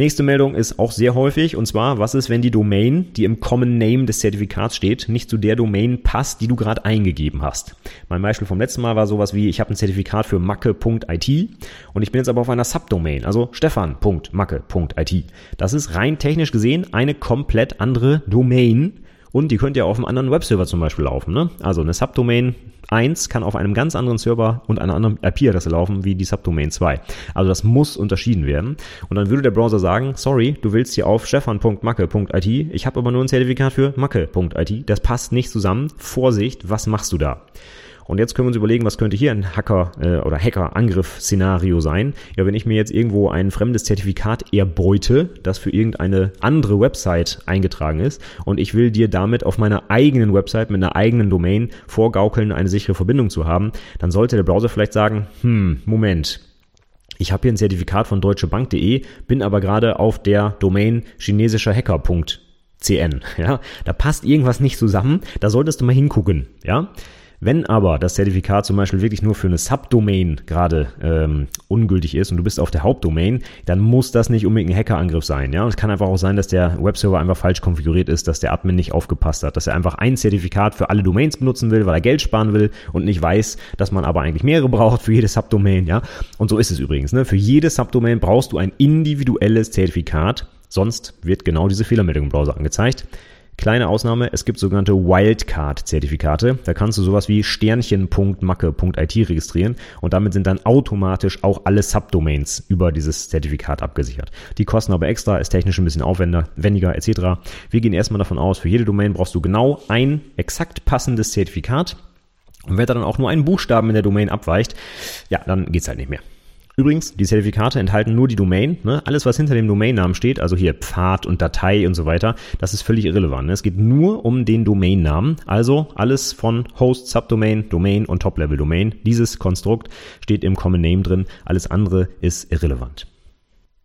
A: Nächste Meldung ist auch sehr häufig und zwar, was ist, wenn die Domain, die im Common Name des Zertifikats steht, nicht zu der Domain passt, die du gerade eingegeben hast. Mein Beispiel vom letzten Mal war sowas wie, ich habe ein Zertifikat für macke.it und ich bin jetzt aber auf einer Subdomain, also stefan.macke.it. Das ist rein technisch gesehen eine komplett andere Domain und die könnt ihr auf einem anderen Webserver zum Beispiel laufen. Ne? Also eine Subdomain 1 kann auf einem ganz anderen Server und einer anderen IP-Adresse laufen wie die Subdomain 2. Also das muss unterschieden werden. Und dann würde der Browser sagen, sorry, du willst hier auf stefan.macke.it, ich habe aber nur ein Zertifikat für macke.it, das passt nicht zusammen. Vorsicht, was machst du da? Und jetzt können wir uns überlegen, was könnte hier ein Hacker äh, oder Hacker-Angriff-Szenario sein? Ja, wenn ich mir jetzt irgendwo ein fremdes Zertifikat erbeute, das für irgendeine andere Website eingetragen ist und ich will dir damit auf meiner eigenen Website mit einer eigenen Domain vorgaukeln, eine sichere Verbindung zu haben, dann sollte der Browser vielleicht sagen, hm, Moment, ich habe hier ein Zertifikat von deutschebank.de, bin aber gerade auf der Domain chinesischer Hacker.cn. Ja, da passt irgendwas nicht zusammen. Da solltest du mal hingucken. Ja, wenn aber das Zertifikat zum Beispiel wirklich nur für eine Subdomain gerade ähm, ungültig ist und du bist auf der Hauptdomain, dann muss das nicht unbedingt ein Hackerangriff sein. Ja, und es kann einfach auch sein, dass der Webserver einfach falsch konfiguriert ist, dass der Admin nicht aufgepasst hat, dass er einfach ein Zertifikat für alle Domains benutzen will, weil er Geld sparen will und nicht weiß, dass man aber eigentlich mehrere braucht für jede Subdomain. Ja, und so ist es übrigens. Ne? Für jede Subdomain brauchst du ein individuelles Zertifikat. Sonst wird genau diese Fehlermeldung im Browser angezeigt. Kleine Ausnahme, es gibt sogenannte Wildcard-Zertifikate. Da kannst du sowas wie sternchen.macke.it registrieren und damit sind dann automatisch auch alle Subdomains über dieses Zertifikat abgesichert. Die kosten aber extra, ist technisch ein bisschen aufwendiger etc. Wir gehen erstmal davon aus, für jede Domain brauchst du genau ein exakt passendes Zertifikat. Und wenn da dann auch nur ein Buchstaben in der Domain abweicht, ja, dann geht's halt nicht mehr. Übrigens, die Zertifikate enthalten nur die Domain. Ne? Alles, was hinter dem Domainnamen steht, also hier Pfad und Datei und so weiter, das ist völlig irrelevant. Ne? Es geht nur um den Domainnamen. Also alles von Host, Subdomain, Domain und Top-Level-Domain. Dieses Konstrukt steht im Common Name drin. Alles andere ist irrelevant.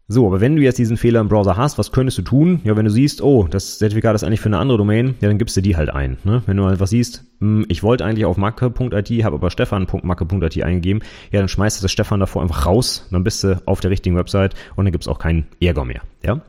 A: So, aber wenn du jetzt diesen Fehler im Browser hast, was könntest du tun? Ja, wenn du siehst, oh, das Zertifikat ist eigentlich für eine andere Domain, ja, dann gibst du die halt ein. Ne? Wenn du einfach siehst, hm, ich wollte eigentlich auf macke.it, habe aber stefan.macke.it eingegeben, ja, dann schmeißt du das Stefan davor einfach raus, dann bist du auf der richtigen Website und dann gibt's auch keinen Ärger mehr. Ja?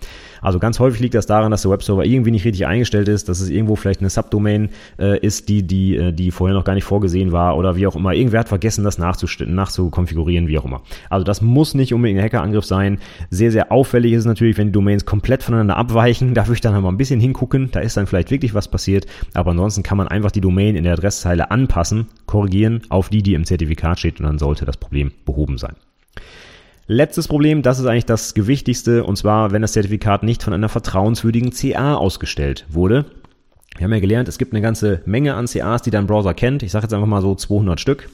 A: Also ganz häufig liegt das daran, dass der Webserver irgendwie nicht richtig eingestellt ist, dass es irgendwo vielleicht eine Subdomain äh, ist, die, die, äh, die vorher noch gar nicht vorgesehen war oder wie auch immer. Irgendwer hat vergessen, das nachzukonfigurieren, wie auch immer. Also das muss nicht unbedingt ein Hackerangriff sein. Sehr, sehr auffällig ist es natürlich, wenn die Domains komplett voneinander abweichen. (laughs) Da würde ich dann mal ein bisschen hingucken. Da ist dann vielleicht wirklich was passiert. Aber ansonsten kann man einfach die Domain in der Adresszeile anpassen, korrigieren auf die, die im Zertifikat steht und dann sollte das Problem behoben sein. Letztes Problem, das ist eigentlich das Gewichtigste, und zwar, wenn das Zertifikat nicht von einer vertrauenswürdigen CA ausgestellt wurde. Wir haben ja gelernt, es gibt eine ganze Menge an CAs, die dein Browser kennt. Ich sage jetzt einfach mal so 200 Stück.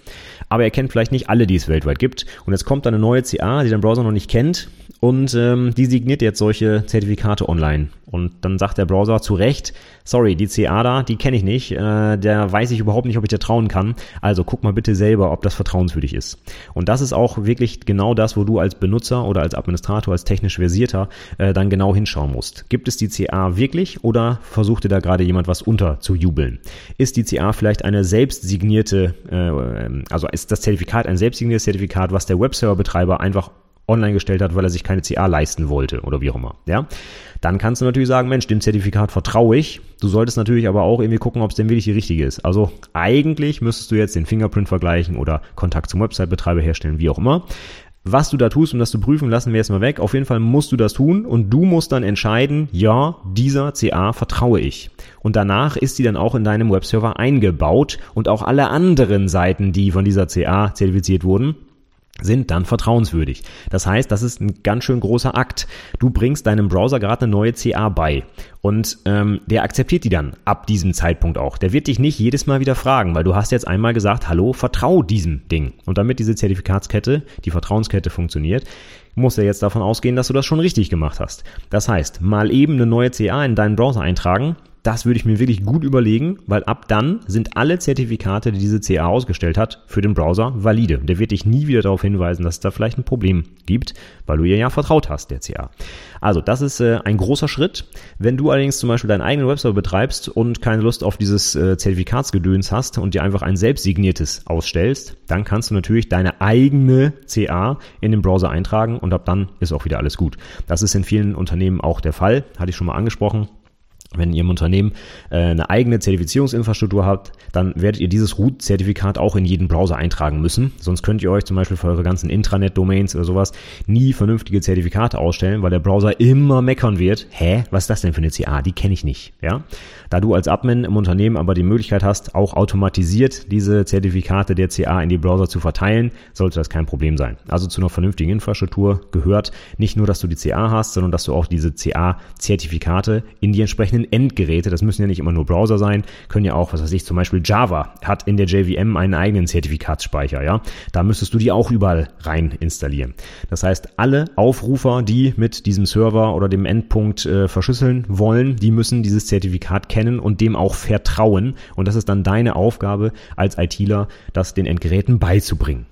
A: Aber er kennt vielleicht nicht alle, die es weltweit gibt. Und jetzt kommt eine neue CA, die dein Browser noch nicht kennt. Und ähm, die signiert jetzt solche Zertifikate online. Und dann sagt der Browser zu Recht, sorry, die CA da, die kenne ich nicht, äh, der weiß ich überhaupt nicht, ob ich dir trauen kann. Also guck mal bitte selber, ob das vertrauenswürdig ist. Und das ist auch wirklich genau das, wo du als Benutzer oder als Administrator, als technisch versierter äh, dann genau hinschauen musst. Gibt es die CA wirklich oder versucht dir da gerade jemand was unterzujubeln? Ist die CA vielleicht eine selbstsignierte, äh, also ist das Zertifikat ein selbstsigniertes Zertifikat, was der Webserver-Betreiber einfach online gestellt hat, weil er sich keine CA leisten wollte oder wie auch immer. Ja, dann kannst du natürlich sagen, Mensch, dem Zertifikat vertraue ich. Du solltest natürlich aber auch irgendwie gucken, ob es denn wirklich die richtige ist. Also eigentlich müsstest du jetzt den Fingerprint vergleichen oder Kontakt zum Website-Betreiber herstellen, wie auch immer. Was du da tust, um das zu prüfen, lassen wir jetzt mal weg. Auf jeden Fall musst du das tun und du musst dann entscheiden, ja, dieser CA vertraue ich. Und danach ist die dann auch in deinem Webserver eingebaut und auch alle anderen Seiten, die von dieser CA zertifiziert wurden, sind dann vertrauenswürdig. Das heißt, das ist ein ganz schön großer Akt. Du bringst deinem Browser gerade eine neue CA bei und ähm, der akzeptiert die dann ab diesem Zeitpunkt auch. Der wird dich nicht jedes Mal wieder fragen, weil du hast jetzt einmal gesagt, hallo, vertrau diesem Ding. Und damit diese Zertifikatskette, die Vertrauenskette funktioniert, muss er jetzt davon ausgehen, dass du das schon richtig gemacht hast. Das heißt, mal eben eine neue CA in deinen Browser eintragen, das würde ich mir wirklich gut überlegen, weil ab dann sind alle Zertifikate, die diese CA ausgestellt hat, für den Browser valide. Der wird dich nie wieder darauf hinweisen, dass es da vielleicht ein Problem gibt, weil du ihr ja vertraut hast, der CA. Also das ist äh, ein großer Schritt. Wenn du allerdings zum Beispiel deinen eigenen Webserver betreibst und keine Lust auf dieses äh, Zertifikatsgedöns hast und dir einfach ein selbstsigniertes ausstellst, dann kannst du natürlich deine eigene CA in den Browser eintragen und ab dann ist auch wieder alles gut. Das ist in vielen Unternehmen auch der Fall, hatte ich schon mal angesprochen. Wenn ihr im Unternehmen äh, eine eigene Zertifizierungsinfrastruktur habt, dann werdet ihr dieses Root-Zertifikat auch in jeden Browser eintragen müssen. Sonst könnt ihr euch zum Beispiel für eure ganzen Intranet-Domains oder sowas nie vernünftige Zertifikate ausstellen, weil der Browser immer meckern wird. Hä, was ist das denn für eine CA? Die kenne ich nicht. Ja, da du als Admin im Unternehmen aber die Möglichkeit hast, auch automatisiert diese Zertifikate der CA in die Browser zu verteilen, sollte das kein Problem sein. Also zu einer vernünftigen Infrastruktur gehört nicht nur, dass du die CA hast, sondern dass du auch diese CA-Zertifikate in die entsprechenden Endgeräte, das müssen ja nicht immer nur Browser sein, können ja auch, was weiß ich, zum Beispiel Java hat in der JVM einen eigenen Zertifikatsspeicher, ja. Da müsstest du die auch überall rein installieren. Das heißt, alle Aufrufer, die mit diesem Server oder dem Endpunkt äh, verschlüsseln wollen, die müssen dieses Zertifikat kennen kennen und dem auch vertrauen. Und das ist dann deine Aufgabe als ITler, das den Endgeräten beizubringen.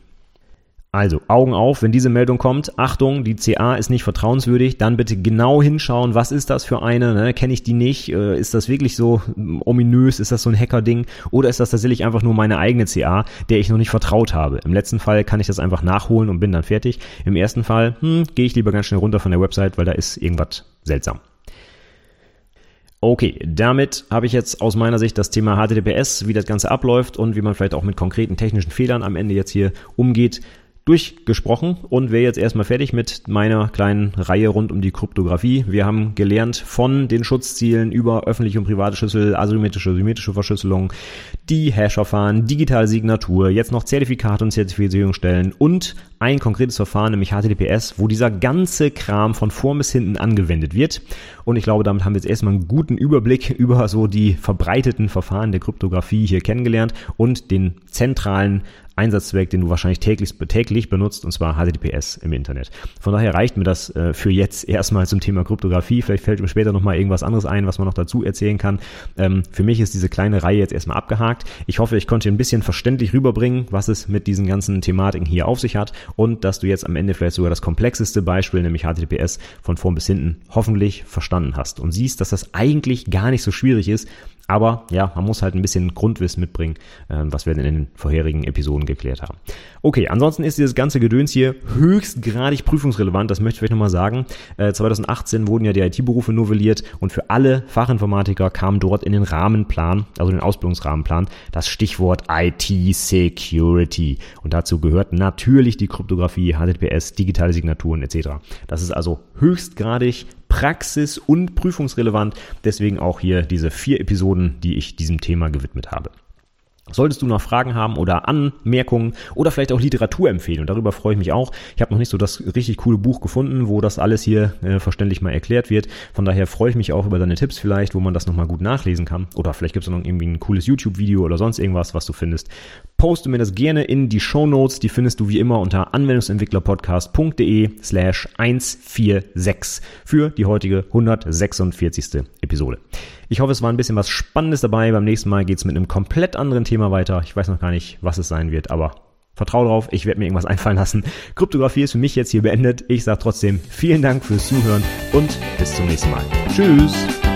A: Also Augen auf, wenn diese Meldung kommt, Achtung, die CA ist nicht vertrauenswürdig, dann bitte genau hinschauen, was ist das für eine, ne? kenne ich die nicht, äh, ist das wirklich so ominös, ist das so ein Hacker-Ding oder ist das tatsächlich einfach nur meine eigene CA, der ich noch nicht vertraut habe. Im letzten Fall kann ich das einfach nachholen und bin dann fertig. Im ersten Fall hm, gehe ich lieber ganz schnell runter von der Website, weil da ist irgendwas seltsam. Okay, damit habe ich jetzt aus meiner Sicht das Thema HTTPS, wie das Ganze abläuft und wie man vielleicht auch mit konkreten technischen Fehlern am Ende jetzt hier umgeht, durchgesprochen und wäre jetzt erstmal fertig mit meiner kleinen Reihe rund um die Kryptographie. Wir haben gelernt von den Schutzzielen über öffentliche und private Schlüssel, asymmetrische, symmetrische Verschlüsselung, die Hash-Verfahren, digitale Signatur, jetzt noch Zertifikate und Zertifizierungsstellen und ein konkretes Verfahren, nämlich HTTPS, wo dieser ganze Kram von vorn bis hinten angewendet wird. Und ich glaube, damit haben wir jetzt erstmal einen guten Überblick (laughs) über so die verbreiteten Verfahren der Kryptographie hier kennengelernt und den zentralen Einsatzzweck, den du wahrscheinlich täglich, täglich benutzt, und zwar HTTPS im Internet. Von daher reicht mir das äh, für jetzt erstmal zum Thema Kryptographie. Vielleicht fällt mir später nochmal irgendwas anderes ein, was man noch dazu erzählen kann. Ähm, für mich ist diese kleine Reihe jetzt erstmal abgehakt. Ich hoffe, ich konnte ein bisschen verständlich rüberbringen, was es mit diesen ganzen Thematiken hier auf sich hat und dass du jetzt am Ende vielleicht sogar das komplexeste Beispiel, nämlich HTTPS, von vorn bis hinten hoffentlich verstanden hast und siehst, dass das eigentlich gar nicht so schwierig ist, aber ja, man muss halt ein bisschen Grundwissen mitbringen, äh, was wir in den vorherigen Episoden geklärt haben. Okay, ansonsten ist dieses ganze Gedöns hier höchstgradig prüfungsrelevant, das möchte ich vielleicht nochmal sagen. Äh, 2018 wurden ja die IT-Berufe novelliert und für alle Fachinformatiker kam dort in den Rahmenplan, also den Ausbildungsrahmenplan, das Stichwort IT-Security. Und dazu gehört natürlich die Kryptographie, HTTPS, digitale Signaturen etc. Das ist also höchstgradig praxis- und prüfungsrelevant. Deswegen auch hier diese vier Episoden, die ich diesem Thema gewidmet habe. Solltest du noch Fragen haben oder Anmerkungen oder vielleicht auch Literatur empfehlen, und darüber freue ich mich auch. Ich habe noch nicht so das richtig coole Buch gefunden, wo das alles hier äh, verständlich mal erklärt wird. Von daher freue ich mich auch über deine Tipps vielleicht, wo man das nochmal gut nachlesen kann. Oder vielleicht gibt es noch irgendwie ein cooles YouTube-Video oder sonst irgendwas, was du findest. Poste mir das gerne in die Show Notes. Die findest du wie immer unter anwendungsentwicklerpodcast.de slash 146 für die heutige 146. Episode. Ich hoffe, es war ein bisschen was Spannendes dabei. Beim nächsten Mal geht's mit einem komplett anderen Thema weiter. Ich weiß noch gar nicht, was es sein wird, aber vertraue drauf. Ich werde mir irgendwas einfallen lassen. Kryptographie ist für mich jetzt hier beendet. Ich sage trotzdem vielen Dank fürs Zuhören und bis zum nächsten Mal. Tschüss!